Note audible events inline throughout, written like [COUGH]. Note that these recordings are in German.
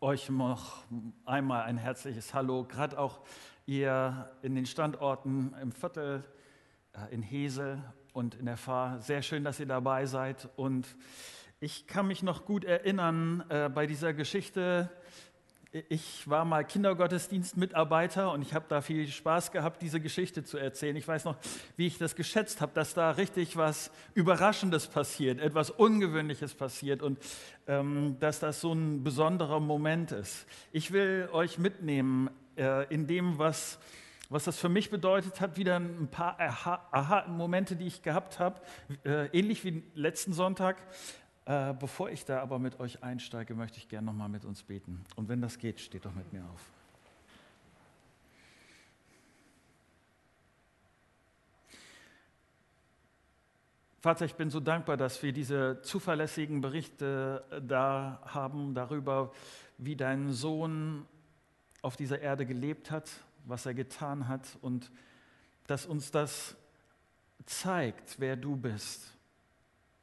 euch noch einmal ein herzliches Hallo, gerade auch ihr in den Standorten im Viertel, äh, in Hesel und in der Fahr. Sehr schön, dass ihr dabei seid. Und ich kann mich noch gut erinnern äh, bei dieser Geschichte ich war mal Kindergottesdienstmitarbeiter und ich habe da viel Spaß gehabt, diese Geschichte zu erzählen. Ich weiß noch, wie ich das geschätzt habe, dass da richtig was Überraschendes passiert, etwas Ungewöhnliches passiert und ähm, dass das so ein besonderer Moment ist. Ich will euch mitnehmen äh, in dem, was, was das für mich bedeutet hat, wieder ein paar Aha-Momente, die ich gehabt habe, äh, ähnlich wie letzten Sonntag. Äh, bevor ich da aber mit euch einsteige, möchte ich gerne nochmal mit uns beten. Und wenn das geht, steht doch mit mir auf. Vater, ich bin so dankbar, dass wir diese zuverlässigen Berichte äh, da haben darüber, wie dein Sohn auf dieser Erde gelebt hat, was er getan hat und dass uns das zeigt, wer du bist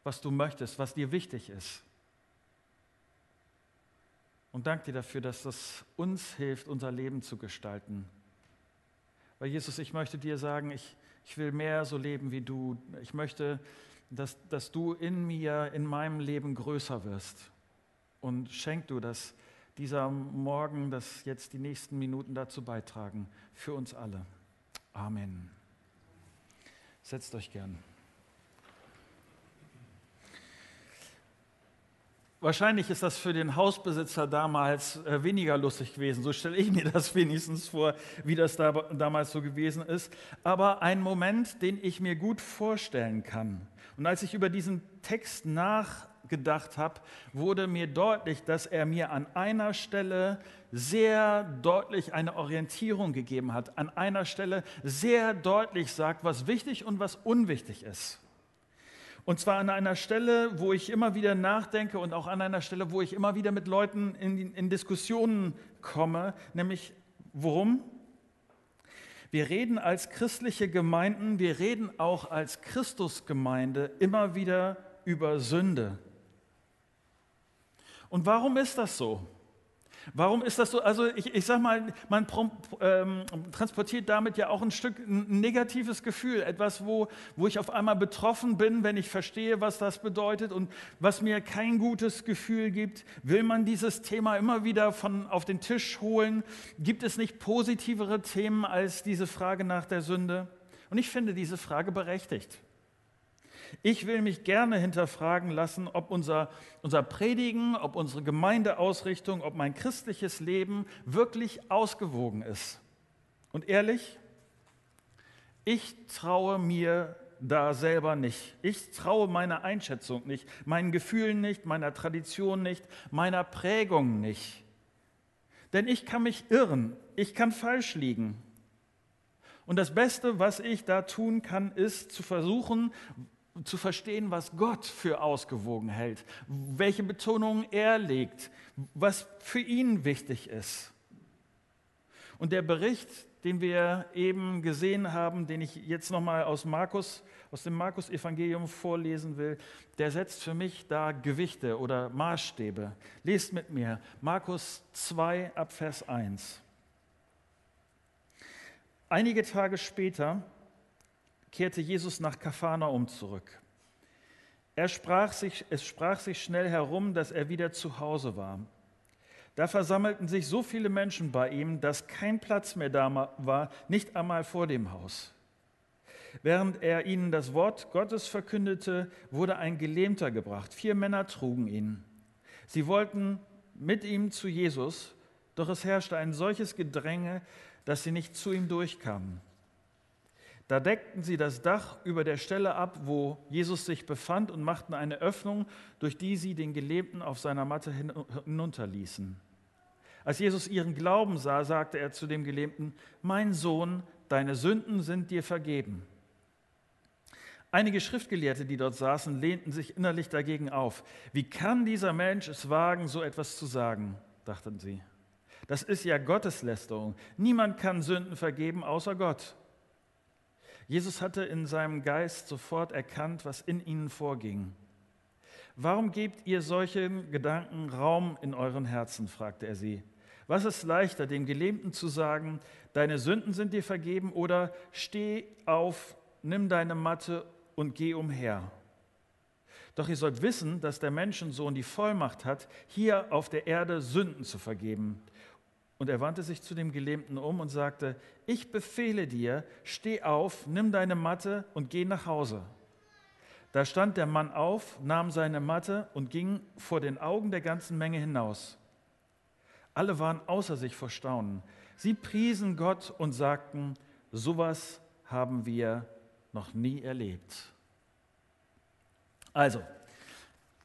was du möchtest, was dir wichtig ist. Und danke dir dafür, dass das uns hilft, unser Leben zu gestalten. Weil Jesus, ich möchte dir sagen, ich, ich will mehr so leben wie du. Ich möchte, dass, dass du in mir, in meinem Leben größer wirst. Und schenk du, dass dieser Morgen, dass jetzt die nächsten Minuten dazu beitragen, für uns alle. Amen. Setzt euch gern. Wahrscheinlich ist das für den Hausbesitzer damals äh, weniger lustig gewesen. So stelle ich mir das [LAUGHS] wenigstens vor, wie das da, damals so gewesen ist. Aber ein Moment, den ich mir gut vorstellen kann. Und als ich über diesen Text nachgedacht habe, wurde mir deutlich, dass er mir an einer Stelle sehr deutlich eine Orientierung gegeben hat. An einer Stelle sehr deutlich sagt, was wichtig und was unwichtig ist. Und zwar an einer Stelle, wo ich immer wieder nachdenke und auch an einer Stelle, wo ich immer wieder mit Leuten in, in Diskussionen komme, nämlich worum? Wir reden als christliche Gemeinden, wir reden auch als Christusgemeinde immer wieder über Sünde. Und warum ist das so? Warum ist das so? Also ich, ich sage mal, man ähm, transportiert damit ja auch ein Stück ein negatives Gefühl, etwas, wo, wo ich auf einmal betroffen bin, wenn ich verstehe, was das bedeutet und was mir kein gutes Gefühl gibt. Will man dieses Thema immer wieder von auf den Tisch holen? Gibt es nicht positivere Themen als diese Frage nach der Sünde? Und ich finde diese Frage berechtigt. Ich will mich gerne hinterfragen lassen, ob unser, unser Predigen, ob unsere Gemeindeausrichtung, ob mein christliches Leben wirklich ausgewogen ist. Und ehrlich, ich traue mir da selber nicht. Ich traue meiner Einschätzung nicht, meinen Gefühlen nicht, meiner Tradition nicht, meiner Prägung nicht. Denn ich kann mich irren, ich kann falsch liegen. Und das Beste, was ich da tun kann, ist zu versuchen, zu verstehen, was Gott für ausgewogen hält, welche Betonungen er legt, was für ihn wichtig ist. Und der Bericht, den wir eben gesehen haben, den ich jetzt nochmal aus Markus, aus dem Markus-Evangelium vorlesen will, der setzt für mich da Gewichte oder Maßstäbe. Lest mit mir Markus 2 ab Vers 1. Einige Tage später kehrte Jesus nach Kapharnaum zurück. Er sprach sich, es sprach sich schnell herum, dass er wieder zu Hause war. Da versammelten sich so viele Menschen bei ihm, dass kein Platz mehr da war, nicht einmal vor dem Haus. Während er ihnen das Wort Gottes verkündete, wurde ein Gelähmter gebracht. Vier Männer trugen ihn. Sie wollten mit ihm zu Jesus, doch es herrschte ein solches Gedränge, dass sie nicht zu ihm durchkamen. Da deckten sie das Dach über der Stelle ab, wo Jesus sich befand, und machten eine Öffnung, durch die sie den Gelähmten auf seiner Matte hinunterließen. Als Jesus ihren Glauben sah, sagte er zu dem Gelähmten, Mein Sohn, deine Sünden sind dir vergeben. Einige Schriftgelehrte, die dort saßen, lehnten sich innerlich dagegen auf. Wie kann dieser Mensch es wagen, so etwas zu sagen? dachten sie. Das ist ja Gotteslästerung. Niemand kann Sünden vergeben außer Gott. Jesus hatte in seinem Geist sofort erkannt, was in ihnen vorging. Warum gebt ihr solchen Gedanken Raum in euren Herzen? fragte er sie. Was ist leichter, dem Gelähmten zu sagen, deine Sünden sind dir vergeben oder steh auf, nimm deine Matte und geh umher? Doch ihr sollt wissen, dass der Menschensohn die Vollmacht hat, hier auf der Erde Sünden zu vergeben. Und er wandte sich zu dem Gelähmten um und sagte, ich befehle dir, steh auf, nimm deine Matte und geh nach Hause. Da stand der Mann auf, nahm seine Matte und ging vor den Augen der ganzen Menge hinaus. Alle waren außer sich vor Staunen. Sie priesen Gott und sagten, sowas haben wir noch nie erlebt. Also,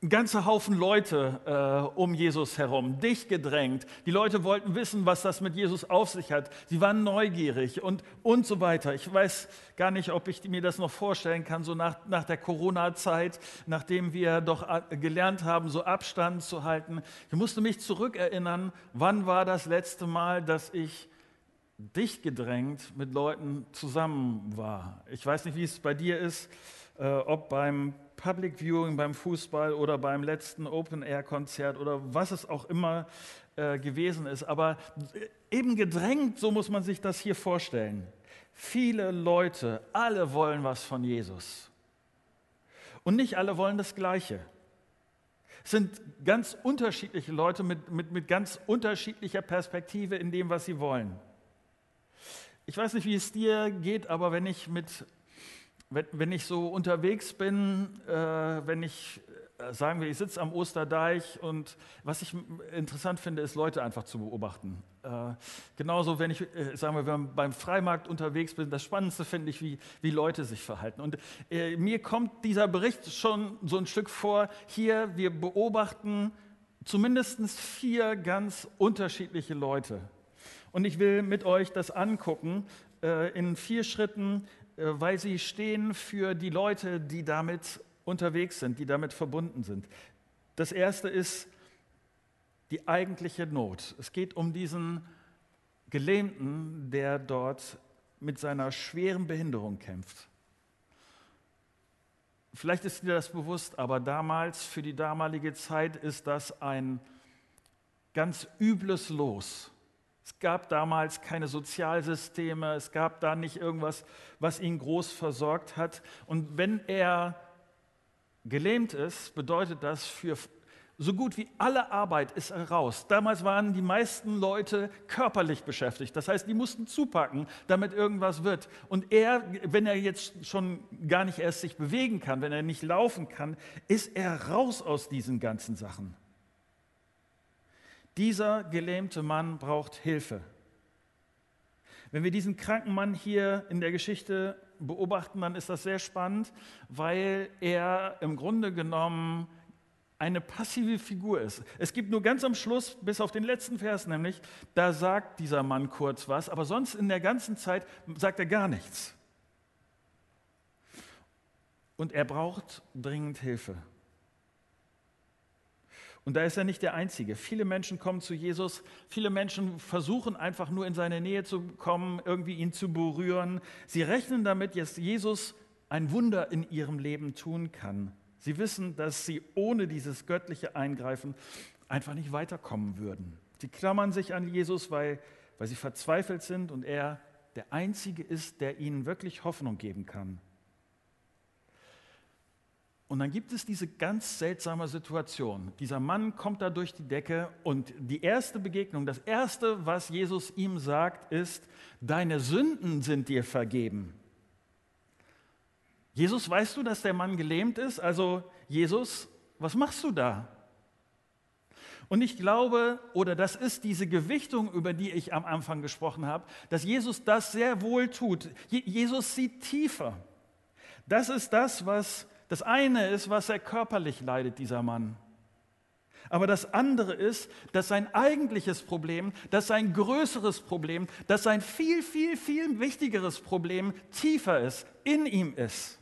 ein ganzer Haufen Leute äh, um Jesus herum, dicht gedrängt. Die Leute wollten wissen, was das mit Jesus auf sich hat. Sie waren neugierig und, und so weiter. Ich weiß gar nicht, ob ich mir das noch vorstellen kann, so nach, nach der Corona-Zeit, nachdem wir doch äh, gelernt haben, so Abstand zu halten. Ich musste mich zurückerinnern, wann war das letzte Mal, dass ich dicht gedrängt mit Leuten zusammen war. Ich weiß nicht, wie es bei dir ist, äh, ob beim Public Viewing beim Fußball oder beim letzten Open-Air-Konzert oder was es auch immer äh, gewesen ist. Aber eben gedrängt, so muss man sich das hier vorstellen. Viele Leute, alle wollen was von Jesus. Und nicht alle wollen das Gleiche. Es sind ganz unterschiedliche Leute mit, mit, mit ganz unterschiedlicher Perspektive in dem, was sie wollen. Ich weiß nicht, wie es dir geht, aber wenn ich mit wenn, wenn ich so unterwegs bin, äh, wenn ich, äh, sagen wir, ich sitze am Osterdeich und was ich interessant finde, ist Leute einfach zu beobachten. Äh, genauso, wenn ich, äh, sagen wir, wenn beim Freimarkt unterwegs bin, das Spannendste finde ich, wie, wie Leute sich verhalten. Und äh, mir kommt dieser Bericht schon so ein Stück vor, hier, wir beobachten zumindest vier ganz unterschiedliche Leute. Und ich will mit euch das angucken in vier Schritten, weil sie stehen für die Leute, die damit unterwegs sind, die damit verbunden sind. Das erste ist die eigentliche Not. Es geht um diesen Gelähmten, der dort mit seiner schweren Behinderung kämpft. Vielleicht ist dir das bewusst, aber damals, für die damalige Zeit, ist das ein ganz übles Los. Es gab damals keine Sozialsysteme, es gab da nicht irgendwas, was ihn groß versorgt hat. Und wenn er gelähmt ist, bedeutet das für so gut wie alle Arbeit ist er raus. Damals waren die meisten Leute körperlich beschäftigt. Das heißt, die mussten zupacken, damit irgendwas wird. Und er, wenn er jetzt schon gar nicht erst sich bewegen kann, wenn er nicht laufen kann, ist er raus aus diesen ganzen Sachen. Dieser gelähmte Mann braucht Hilfe. Wenn wir diesen kranken Mann hier in der Geschichte beobachten, dann ist das sehr spannend, weil er im Grunde genommen eine passive Figur ist. Es gibt nur ganz am Schluss, bis auf den letzten Vers nämlich, da sagt dieser Mann kurz was, aber sonst in der ganzen Zeit sagt er gar nichts. Und er braucht dringend Hilfe. Und da ist er nicht der Einzige. Viele Menschen kommen zu Jesus, viele Menschen versuchen einfach nur in seine Nähe zu kommen, irgendwie ihn zu berühren. Sie rechnen damit, dass Jesus ein Wunder in ihrem Leben tun kann. Sie wissen, dass sie ohne dieses göttliche Eingreifen einfach nicht weiterkommen würden. Sie klammern sich an Jesus, weil, weil sie verzweifelt sind und er der Einzige ist, der ihnen wirklich Hoffnung geben kann. Und dann gibt es diese ganz seltsame Situation. Dieser Mann kommt da durch die Decke und die erste Begegnung, das erste, was Jesus ihm sagt, ist, deine Sünden sind dir vergeben. Jesus, weißt du, dass der Mann gelähmt ist? Also Jesus, was machst du da? Und ich glaube, oder das ist diese Gewichtung, über die ich am Anfang gesprochen habe, dass Jesus das sehr wohl tut. Jesus sieht tiefer. Das ist das, was das eine ist, was er körperlich leidet, dieser Mann. Aber das andere ist, dass sein eigentliches Problem, dass sein größeres Problem, dass sein viel, viel, viel wichtigeres Problem tiefer ist, in ihm ist.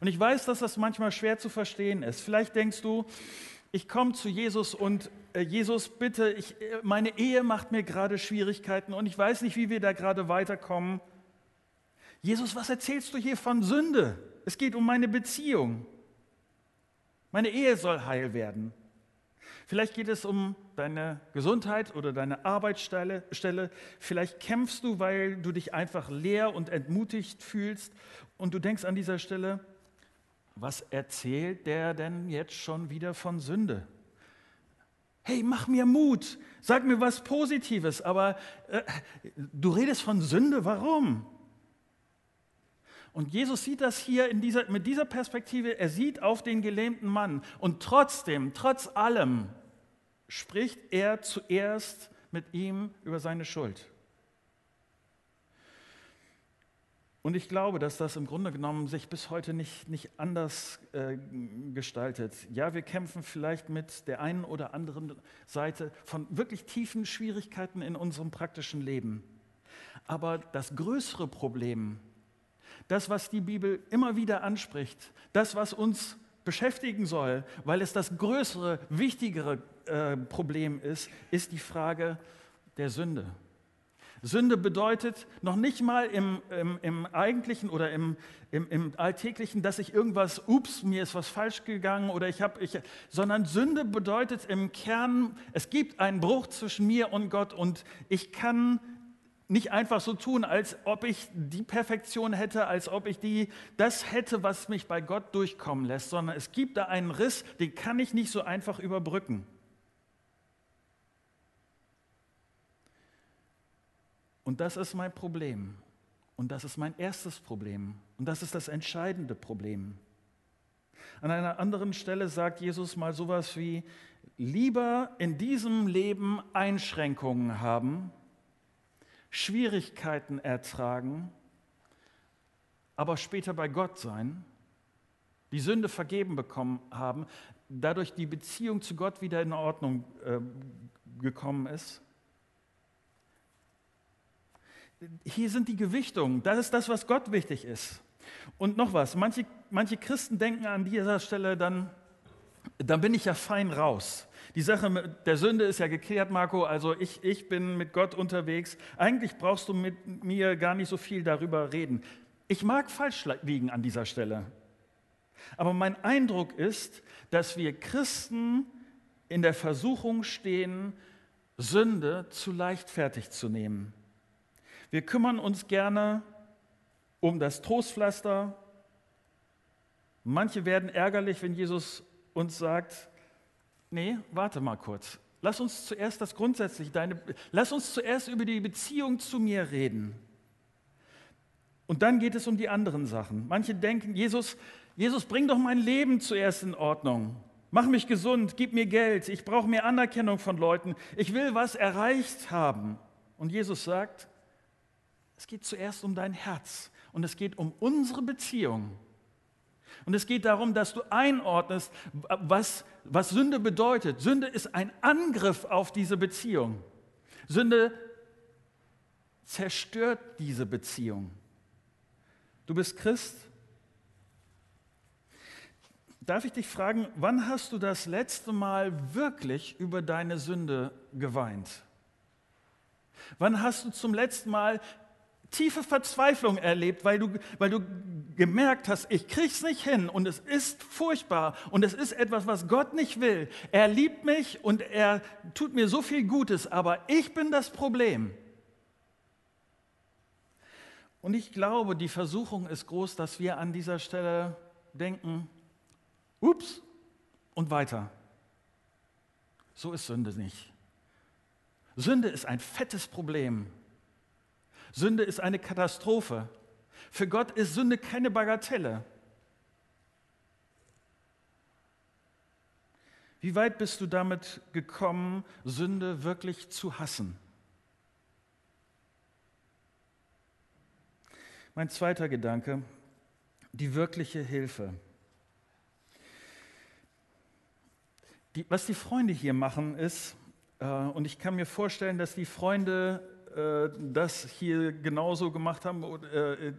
Und ich weiß, dass das manchmal schwer zu verstehen ist. Vielleicht denkst du, ich komme zu Jesus und äh, Jesus, bitte, ich, äh, meine Ehe macht mir gerade Schwierigkeiten und ich weiß nicht, wie wir da gerade weiterkommen. Jesus, was erzählst du hier von Sünde? Es geht um meine Beziehung. Meine Ehe soll heil werden. Vielleicht geht es um deine Gesundheit oder deine Arbeitsstelle. Vielleicht kämpfst du, weil du dich einfach leer und entmutigt fühlst. Und du denkst an dieser Stelle, was erzählt der denn jetzt schon wieder von Sünde? Hey, mach mir Mut, sag mir was Positives, aber äh, du redest von Sünde, warum? Und Jesus sieht das hier dieser, mit dieser Perspektive, er sieht auf den gelähmten Mann und trotzdem, trotz allem, spricht er zuerst mit ihm über seine Schuld. Und ich glaube, dass das im Grunde genommen sich bis heute nicht, nicht anders äh, gestaltet. Ja, wir kämpfen vielleicht mit der einen oder anderen Seite von wirklich tiefen Schwierigkeiten in unserem praktischen Leben. Aber das größere Problem, das, was die Bibel immer wieder anspricht, das, was uns beschäftigen soll, weil es das größere, wichtigere äh, Problem ist, ist die Frage der Sünde. Sünde bedeutet noch nicht mal im, im, im eigentlichen oder im, im, alltäglichen, dass ich irgendwas, ups, mir ist was falsch gegangen oder ich habe, ich, sondern Sünde bedeutet im Kern, es gibt einen Bruch zwischen mir und Gott und ich kann nicht einfach so tun, als ob ich die Perfektion hätte, als ob ich die, das hätte, was mich bei Gott durchkommen lässt, sondern es gibt da einen Riss, den kann ich nicht so einfach überbrücken. Und das ist mein Problem. Und das ist mein erstes Problem. Und das ist das entscheidende Problem. An einer anderen Stelle sagt Jesus mal sowas wie, lieber in diesem Leben Einschränkungen haben, Schwierigkeiten ertragen, aber später bei Gott sein, die Sünde vergeben bekommen haben, dadurch die Beziehung zu Gott wieder in Ordnung äh, gekommen ist, hier sind die Gewichtungen. Das ist das, was Gott wichtig ist. Und noch was, manche, manche Christen denken an dieser Stelle dann, dann bin ich ja fein raus. Die Sache mit der Sünde ist ja geklärt, Marco. Also ich, ich bin mit Gott unterwegs. Eigentlich brauchst du mit mir gar nicht so viel darüber reden. Ich mag falsch liegen an dieser Stelle. Aber mein Eindruck ist, dass wir Christen in der Versuchung stehen, Sünde zu leichtfertig zu nehmen. Wir kümmern uns gerne um das Trostpflaster. Manche werden ärgerlich, wenn Jesus uns sagt, nee, warte mal kurz. Lass uns zuerst das grundsätzlich, deine, lass uns zuerst über die Beziehung zu mir reden. Und dann geht es um die anderen Sachen. Manche denken, Jesus, Jesus, bring doch mein Leben zuerst in Ordnung. Mach mich gesund, gib mir Geld, ich brauche mehr Anerkennung von Leuten, ich will was erreicht haben. Und Jesus sagt, es geht zuerst um dein Herz und es geht um unsere Beziehung. Und es geht darum, dass du einordnest, was, was Sünde bedeutet. Sünde ist ein Angriff auf diese Beziehung. Sünde zerstört diese Beziehung. Du bist Christ. Darf ich dich fragen, wann hast du das letzte Mal wirklich über deine Sünde geweint? Wann hast du zum letzten Mal tiefe Verzweiflung erlebt, weil du, weil du gemerkt hast, ich krieg's nicht hin und es ist furchtbar und es ist etwas, was Gott nicht will. Er liebt mich und er tut mir so viel Gutes, aber ich bin das Problem. Und ich glaube, die Versuchung ist groß, dass wir an dieser Stelle denken, ups, und weiter. So ist Sünde nicht. Sünde ist ein fettes Problem. Sünde ist eine Katastrophe. Für Gott ist Sünde keine Bagatelle. Wie weit bist du damit gekommen, Sünde wirklich zu hassen? Mein zweiter Gedanke, die wirkliche Hilfe. Die, was die Freunde hier machen ist, äh, und ich kann mir vorstellen, dass die Freunde äh, das hier genauso gemacht haben. Äh,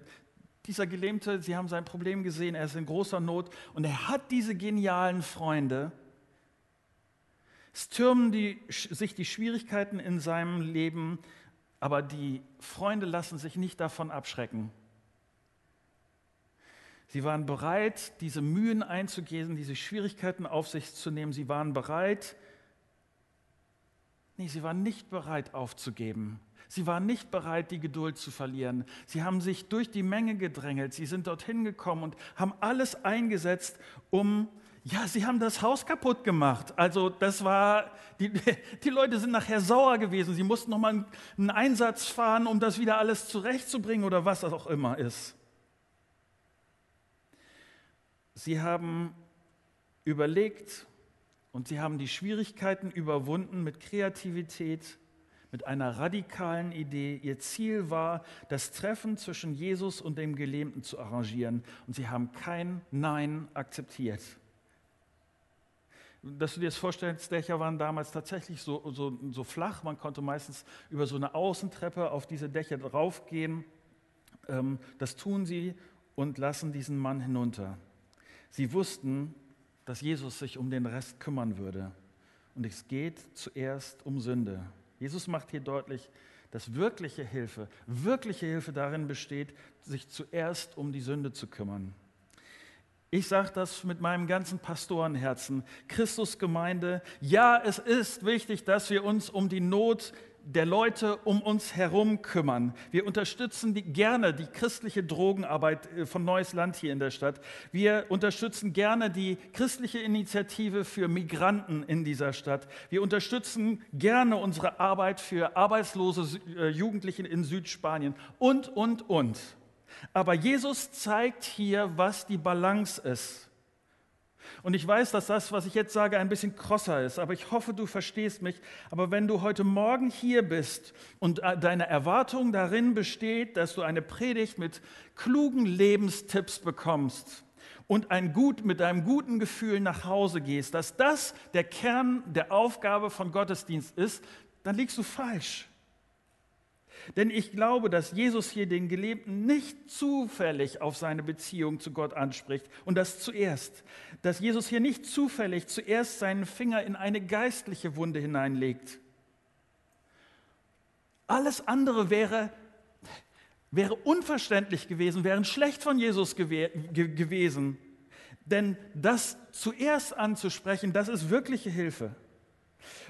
dieser Gelähmte, Sie haben sein Problem gesehen, er ist in großer Not und er hat diese genialen Freunde. Es türmen die, sich die Schwierigkeiten in seinem Leben, aber die Freunde lassen sich nicht davon abschrecken. Sie waren bereit, diese Mühen einzugehen, diese Schwierigkeiten auf sich zu nehmen. Sie waren bereit, nee, sie waren nicht bereit aufzugeben. Sie waren nicht bereit, die Geduld zu verlieren. Sie haben sich durch die Menge gedrängelt. Sie sind dorthin gekommen und haben alles eingesetzt, um, ja, sie haben das Haus kaputt gemacht. Also das war, die, [LAUGHS] die Leute sind nachher sauer gewesen. Sie mussten nochmal einen Einsatz fahren, um das wieder alles zurechtzubringen oder was das auch immer ist. Sie haben überlegt und sie haben die Schwierigkeiten überwunden mit Kreativität, mit einer radikalen Idee. Ihr Ziel war, das Treffen zwischen Jesus und dem Gelähmten zu arrangieren. Und sie haben kein Nein akzeptiert. Dass du dir das vorstellst, Dächer waren damals tatsächlich so, so, so flach. Man konnte meistens über so eine Außentreppe auf diese Dächer draufgehen. Ähm, das tun sie und lassen diesen Mann hinunter. Sie wussten, dass Jesus sich um den Rest kümmern würde. Und es geht zuerst um Sünde. Jesus macht hier deutlich, dass wirkliche Hilfe, wirkliche Hilfe darin besteht, sich zuerst um die Sünde zu kümmern. Ich sage das mit meinem ganzen Pastorenherzen. Christusgemeinde, ja, es ist wichtig, dass wir uns um die Not der Leute um uns herum kümmern. Wir unterstützen die, gerne die christliche Drogenarbeit äh, von Neues Land hier in der Stadt. Wir unterstützen gerne die christliche Initiative für Migranten in dieser Stadt. Wir unterstützen gerne unsere Arbeit für arbeitslose äh, Jugendliche in Südspanien und, und, und. Aber Jesus zeigt hier, was die Balance ist. Und ich weiß, dass das, was ich jetzt sage, ein bisschen krosser ist, aber ich hoffe, du verstehst mich. Aber wenn du heute Morgen hier bist und äh, deine Erwartung darin besteht, dass du eine Predigt mit klugen Lebenstipps bekommst und ein gut, mit einem guten Gefühl nach Hause gehst, dass das der Kern der Aufgabe von Gottesdienst ist, dann liegst du falsch. Denn ich glaube, dass Jesus hier den Gelebten nicht zufällig auf seine Beziehung zu Gott anspricht und das zuerst. Dass Jesus hier nicht zufällig zuerst seinen Finger in eine geistliche Wunde hineinlegt. Alles andere wäre, wäre unverständlich gewesen, wäre schlecht von Jesus gew gewesen. Denn das zuerst anzusprechen, das ist wirkliche Hilfe.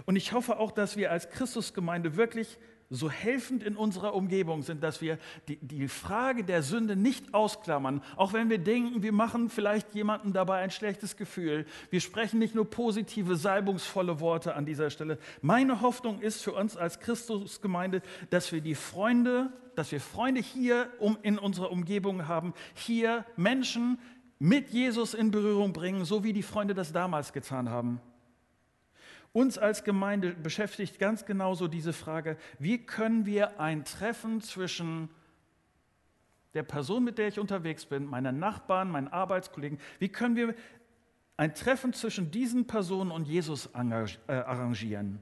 Und ich hoffe auch, dass wir als Christusgemeinde wirklich so helfend in unserer Umgebung sind, dass wir die, die Frage der Sünde nicht ausklammern, auch wenn wir denken, wir machen vielleicht jemandem dabei ein schlechtes Gefühl. Wir sprechen nicht nur positive, salbungsvolle Worte an dieser Stelle. Meine Hoffnung ist für uns als Christusgemeinde, dass wir die Freunde, dass wir Freunde hier um, in unserer Umgebung haben, hier Menschen mit Jesus in Berührung bringen, so wie die Freunde das damals getan haben. Uns als Gemeinde beschäftigt ganz genauso diese Frage, wie können wir ein Treffen zwischen der Person, mit der ich unterwegs bin, meinen Nachbarn, meinen Arbeitskollegen, wie können wir ein Treffen zwischen diesen Personen und Jesus äh, arrangieren?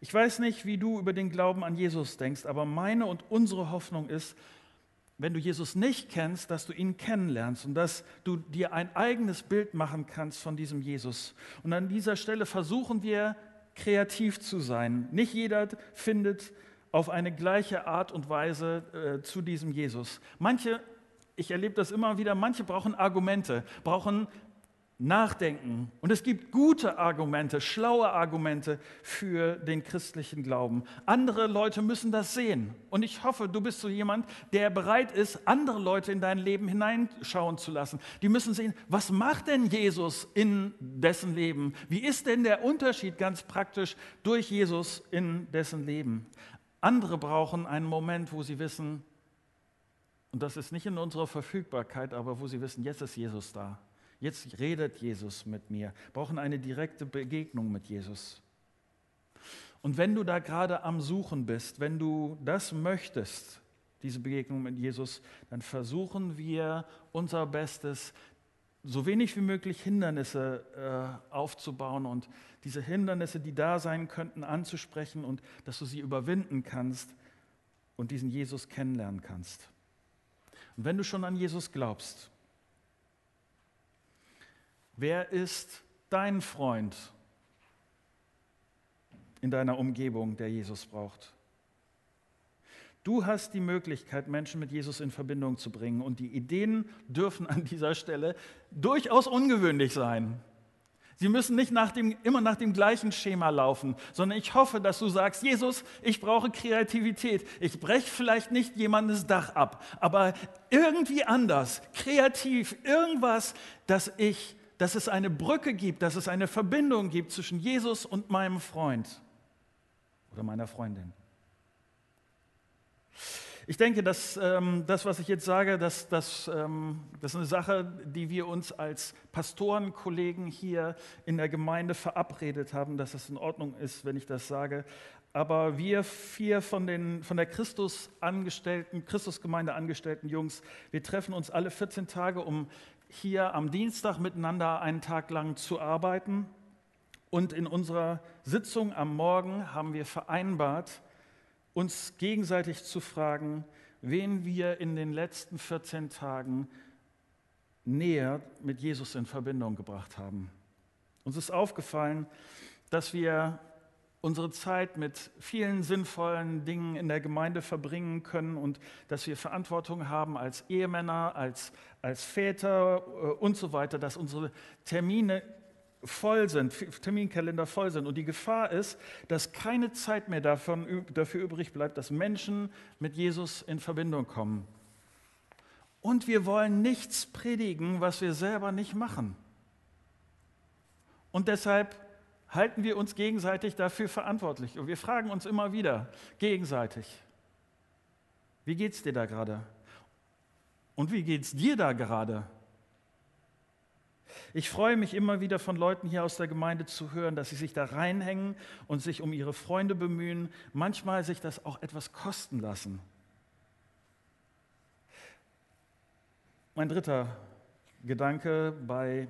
Ich weiß nicht, wie du über den Glauben an Jesus denkst, aber meine und unsere Hoffnung ist, wenn du Jesus nicht kennst, dass du ihn kennenlernst und dass du dir ein eigenes Bild machen kannst von diesem Jesus. Und an dieser Stelle versuchen wir kreativ zu sein. Nicht jeder findet auf eine gleiche Art und Weise äh, zu diesem Jesus. Manche, ich erlebe das immer wieder, manche brauchen Argumente, brauchen nachdenken. Und es gibt gute Argumente, schlaue Argumente für den christlichen Glauben. Andere Leute müssen das sehen. Und ich hoffe, du bist so jemand, der bereit ist, andere Leute in dein Leben hineinschauen zu lassen. Die müssen sehen, was macht denn Jesus in dessen Leben? Wie ist denn der Unterschied ganz praktisch durch Jesus in dessen Leben? Andere brauchen einen Moment, wo sie wissen, und das ist nicht in unserer Verfügbarkeit, aber wo sie wissen, jetzt ist Jesus da. Jetzt redet Jesus mit mir, brauchen eine direkte Begegnung mit Jesus. Und wenn du da gerade am Suchen bist, wenn du das möchtest, diese Begegnung mit Jesus, dann versuchen wir unser Bestes, so wenig wie möglich Hindernisse äh, aufzubauen und diese Hindernisse, die da sein könnten, anzusprechen und dass du sie überwinden kannst und diesen Jesus kennenlernen kannst. Und wenn du schon an Jesus glaubst, Wer ist dein Freund in deiner Umgebung, der Jesus braucht? Du hast die Möglichkeit, Menschen mit Jesus in Verbindung zu bringen. Und die Ideen dürfen an dieser Stelle durchaus ungewöhnlich sein. Sie müssen nicht nach dem, immer nach dem gleichen Schema laufen, sondern ich hoffe, dass du sagst, Jesus, ich brauche Kreativität. Ich breche vielleicht nicht jemandes Dach ab, aber irgendwie anders, kreativ, irgendwas, dass ich, dass es eine Brücke gibt, dass es eine Verbindung gibt zwischen Jesus und meinem Freund oder meiner Freundin. Ich denke, dass ähm, das, was ich jetzt sage, dass, dass, ähm, das ist eine Sache, die wir uns als Pastorenkollegen hier in der Gemeinde verabredet haben, dass es in Ordnung ist, wenn ich das sage. Aber wir vier von, den, von der Christus-Angestellten, Christusgemeinde angestellten Jungs, wir treffen uns alle 14 Tage, um hier am Dienstag miteinander einen Tag lang zu arbeiten. Und in unserer Sitzung am Morgen haben wir vereinbart, uns gegenseitig zu fragen, wen wir in den letzten 14 Tagen näher mit Jesus in Verbindung gebracht haben. Uns ist aufgefallen, dass wir unsere Zeit mit vielen sinnvollen Dingen in der Gemeinde verbringen können und dass wir Verantwortung haben als Ehemänner, als, als Väter äh, und so weiter, dass unsere Termine voll sind, Terminkalender voll sind. Und die Gefahr ist, dass keine Zeit mehr davon, dafür übrig bleibt, dass Menschen mit Jesus in Verbindung kommen. Und wir wollen nichts predigen, was wir selber nicht machen. Und deshalb halten wir uns gegenseitig dafür verantwortlich. Und wir fragen uns immer wieder gegenseitig, wie geht es dir da gerade? Und wie geht es dir da gerade? Ich freue mich immer wieder von Leuten hier aus der Gemeinde zu hören, dass sie sich da reinhängen und sich um ihre Freunde bemühen, manchmal sich das auch etwas kosten lassen. Mein dritter Gedanke bei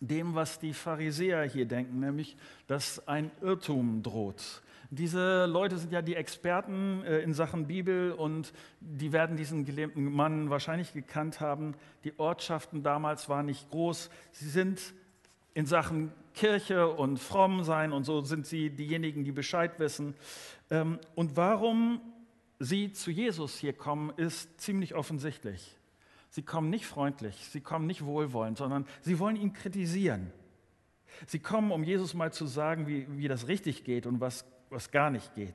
dem, was die Pharisäer hier denken, nämlich, dass ein Irrtum droht. Diese Leute sind ja die Experten äh, in Sachen Bibel und die werden diesen gelähmten Mann wahrscheinlich gekannt haben. Die Ortschaften damals waren nicht groß. Sie sind in Sachen Kirche und fromm sein und so sind sie diejenigen, die Bescheid wissen. Ähm, und warum sie zu Jesus hier kommen, ist ziemlich offensichtlich. Sie kommen nicht freundlich, sie kommen nicht wohlwollend, sondern sie wollen ihn kritisieren. Sie kommen, um Jesus mal zu sagen, wie, wie das richtig geht und was was gar nicht geht.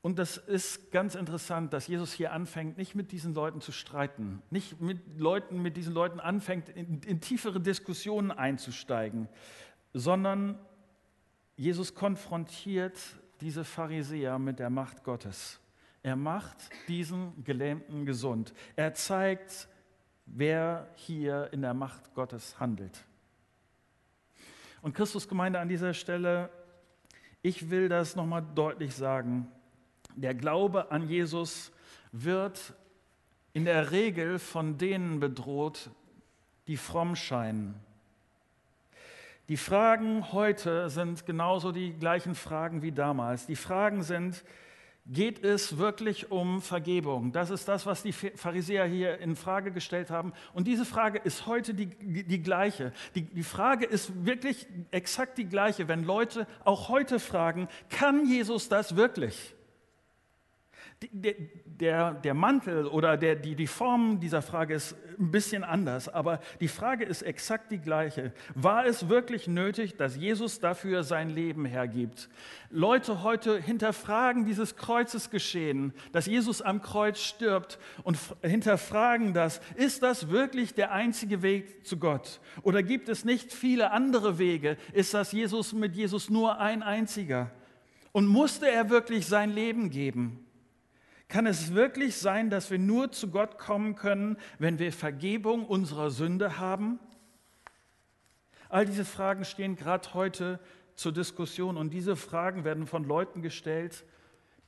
Und das ist ganz interessant, dass Jesus hier anfängt, nicht mit diesen Leuten zu streiten, nicht mit Leuten, mit diesen Leuten anfängt, in, in tiefere Diskussionen einzusteigen, sondern Jesus konfrontiert diese Pharisäer mit der Macht Gottes. Er macht diesen Gelähmten gesund. Er zeigt, wer hier in der Macht Gottes handelt. Und Christusgemeinde an dieser Stelle, ich will das nochmal deutlich sagen. Der Glaube an Jesus wird in der Regel von denen bedroht, die fromm scheinen. Die Fragen heute sind genauso die gleichen Fragen wie damals. Die Fragen sind, geht es wirklich um Vergebung? Das ist das, was die Pharisäer hier in Frage gestellt haben. Und diese Frage ist heute die, die gleiche. Die, die Frage ist wirklich exakt die gleiche, wenn Leute auch heute fragen, kann Jesus das wirklich? Der, der Mantel oder der, die, die Form dieser Frage ist ein bisschen anders, aber die Frage ist exakt die gleiche. War es wirklich nötig, dass Jesus dafür sein Leben hergibt? Leute heute hinterfragen dieses Kreuzesgeschehen, dass Jesus am Kreuz stirbt und hinterfragen das. Ist das wirklich der einzige Weg zu Gott? Oder gibt es nicht viele andere Wege? Ist das Jesus mit Jesus nur ein einziger? Und musste er wirklich sein Leben geben? Kann es wirklich sein, dass wir nur zu Gott kommen können, wenn wir Vergebung unserer Sünde haben? All diese Fragen stehen gerade heute zur Diskussion und diese Fragen werden von Leuten gestellt,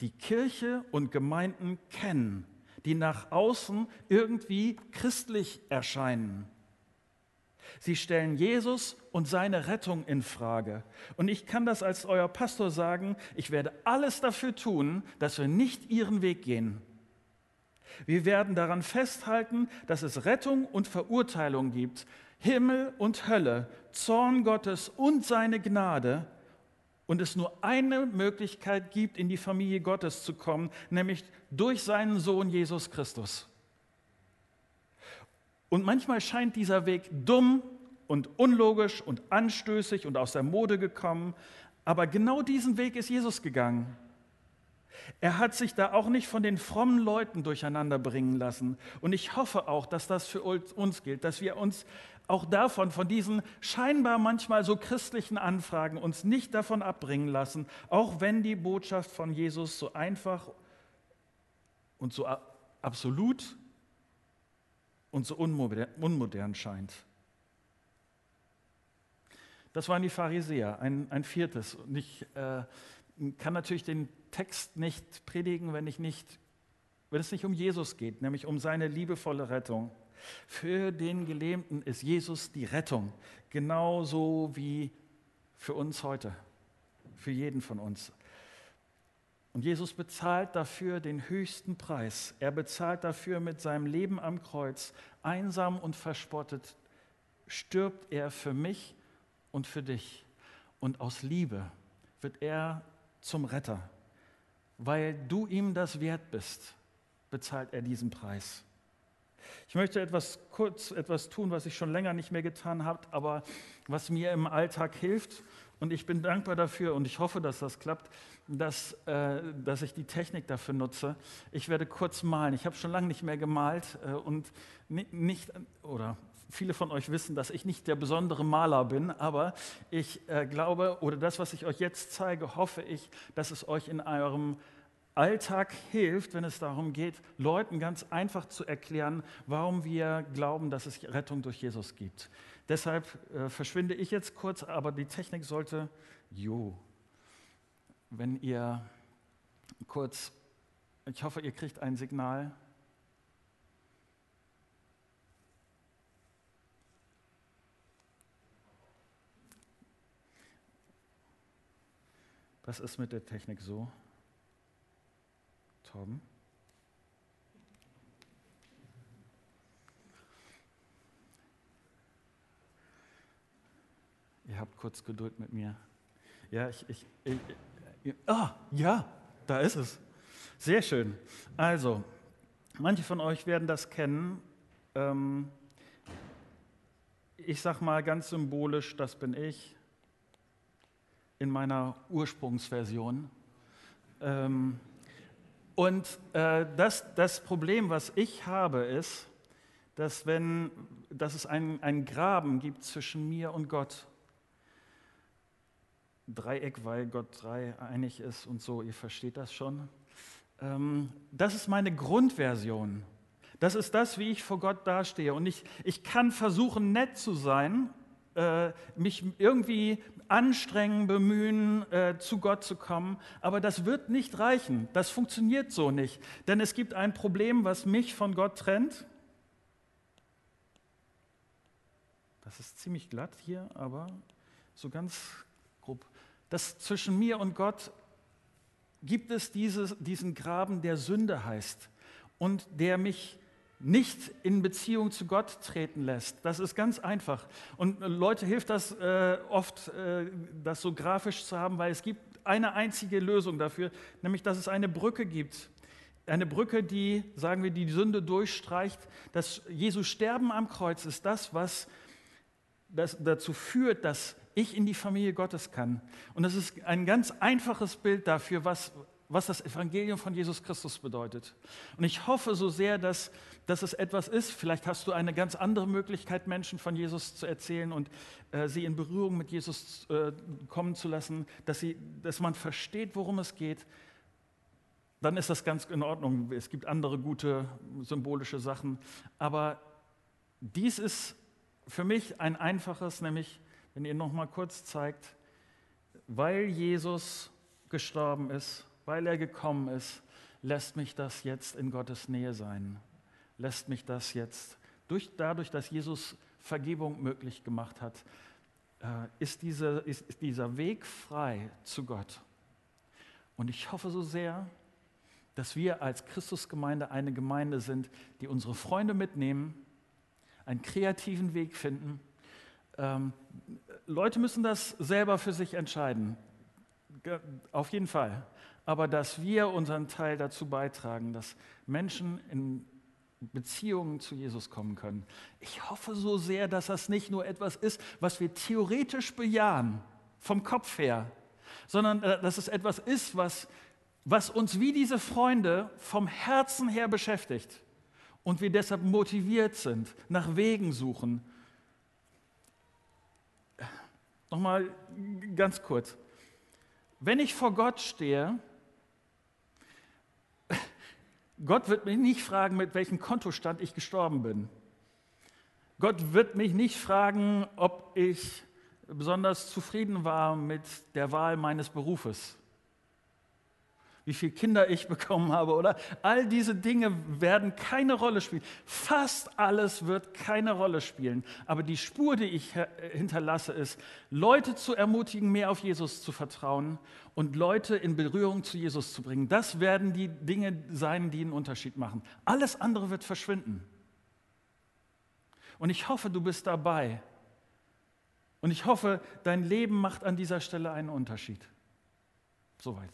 die Kirche und Gemeinden kennen, die nach außen irgendwie christlich erscheinen. Sie stellen Jesus und seine Rettung in Frage. Und ich kann das als euer Pastor sagen, ich werde alles dafür tun, dass wir nicht ihren Weg gehen. Wir werden daran festhalten, dass es Rettung und Verurteilung gibt, Himmel und Hölle, Zorn Gottes und seine Gnade. und es nur eine Möglichkeit gibt, in die Familie Gottes zu kommen, nämlich durch seinen Sohn Jesus Christus. Und manchmal scheint dieser Weg dumm und unlogisch und anstößig und aus der Mode gekommen, aber genau diesen Weg ist Jesus gegangen. Er hat sich da auch nicht von den frommen Leuten durcheinander bringen lassen. Und ich hoffe auch, dass das für uns gilt, dass wir uns auch davon, von diesen scheinbar manchmal so christlichen Anfragen, uns nicht davon abbringen lassen, auch wenn die Botschaft von Jesus so einfach und so absolut und so unmodern scheint. Das waren die Pharisäer, ein, ein viertes. Und ich äh, kann natürlich den Text nicht predigen, wenn, ich nicht, wenn es nicht um Jesus geht, nämlich um seine liebevolle Rettung. Für den Gelähmten ist Jesus die Rettung, genauso wie für uns heute, für jeden von uns. Und Jesus bezahlt dafür den höchsten Preis. Er bezahlt dafür mit seinem Leben am Kreuz, einsam und verspottet, stirbt er für mich und für dich. Und aus Liebe wird er zum Retter. Weil du ihm das wert bist, bezahlt er diesen Preis. Ich möchte etwas kurz etwas tun, was ich schon länger nicht mehr getan habe, aber was mir im Alltag hilft. Und ich bin dankbar dafür und ich hoffe, dass das klappt, dass, äh, dass ich die Technik dafür nutze. Ich werde kurz malen. Ich habe schon lange nicht mehr gemalt äh, und nicht, oder viele von euch wissen, dass ich nicht der besondere Maler bin, aber ich äh, glaube, oder das, was ich euch jetzt zeige, hoffe ich, dass es euch in eurem Alltag hilft, wenn es darum geht, Leuten ganz einfach zu erklären, warum wir glauben, dass es Rettung durch Jesus gibt. Deshalb äh, verschwinde ich jetzt kurz, aber die Technik sollte, jo, wenn ihr kurz, ich hoffe, ihr kriegt ein Signal. Was ist mit der Technik so? haben. Ihr habt kurz Geduld mit mir. Ja, ich, ich, ich, ich ah, ja, da ist es. Sehr schön. Also, manche von euch werden das kennen. Ähm, ich sage mal ganz symbolisch, das bin ich in meiner Ursprungsversion. Ähm, und äh, das, das Problem, was ich habe, ist, dass, wenn, dass es einen, einen Graben gibt zwischen mir und Gott. Dreieck, weil Gott drei einig ist und so, ihr versteht das schon. Ähm, das ist meine Grundversion. Das ist das, wie ich vor Gott dastehe. Und ich, ich kann versuchen, nett zu sein, äh, mich irgendwie anstrengen, bemühen, äh, zu Gott zu kommen. Aber das wird nicht reichen. Das funktioniert so nicht. Denn es gibt ein Problem, was mich von Gott trennt. Das ist ziemlich glatt hier, aber so ganz grob. Das zwischen mir und Gott gibt es dieses, diesen Graben, der Sünde heißt und der mich nicht in Beziehung zu Gott treten lässt. Das ist ganz einfach. Und Leute hilft das äh, oft, äh, das so grafisch zu haben, weil es gibt eine einzige Lösung dafür, nämlich dass es eine Brücke gibt. Eine Brücke, die, sagen wir, die Sünde durchstreicht. Das Jesu Sterben am Kreuz ist das, was das dazu führt, dass ich in die Familie Gottes kann. Und das ist ein ganz einfaches Bild dafür, was, was das Evangelium von Jesus Christus bedeutet. Und ich hoffe so sehr, dass, dass es etwas ist, vielleicht hast du eine ganz andere Möglichkeit, Menschen von Jesus zu erzählen und äh, sie in Berührung mit Jesus äh, kommen zu lassen, dass, sie, dass man versteht, worum es geht. Dann ist das ganz in Ordnung. Es gibt andere gute symbolische Sachen. Aber dies ist für mich ein einfaches, nämlich, wenn ihr noch mal kurz zeigt, weil Jesus gestorben ist, weil er gekommen ist, lässt mich das jetzt in Gottes Nähe sein. Lässt mich das jetzt, durch, dadurch, dass Jesus Vergebung möglich gemacht hat, äh, ist, diese, ist dieser Weg frei zu Gott. Und ich hoffe so sehr, dass wir als Christusgemeinde eine Gemeinde sind, die unsere Freunde mitnehmen, einen kreativen Weg finden. Ähm, Leute müssen das selber für sich entscheiden. Auf jeden Fall. Aber dass wir unseren Teil dazu beitragen, dass Menschen in Beziehungen zu Jesus kommen können. Ich hoffe so sehr, dass das nicht nur etwas ist, was wir theoretisch bejahen, vom Kopf her, sondern äh, dass es etwas ist, was, was uns wie diese Freunde vom Herzen her beschäftigt und wir deshalb motiviert sind, nach Wegen suchen. Nochmal ganz kurz. Wenn ich vor Gott stehe, [LAUGHS] Gott wird mich nicht fragen, mit welchem Kontostand ich gestorben bin. Gott wird mich nicht fragen, ob ich besonders zufrieden war mit der Wahl meines Berufes wie viele Kinder ich [LAUGHS] bekommen habe oder all diese Dinge werden keine Rolle spielen. Fast alles wird keine Rolle spielen. Aber die Spur, die ich hinterlasse, ist, Leute zu ermutigen, mehr auf Jesus zu vertrauen und Leute in Berührung zu Jesus zu bringen. Das werden die Dinge sein, die einen Unterschied machen. Alles andere wird verschwinden. Und ich hoffe, du bist dabei. Und ich hoffe, dein Leben macht an dieser Stelle einen Unterschied. Soweit.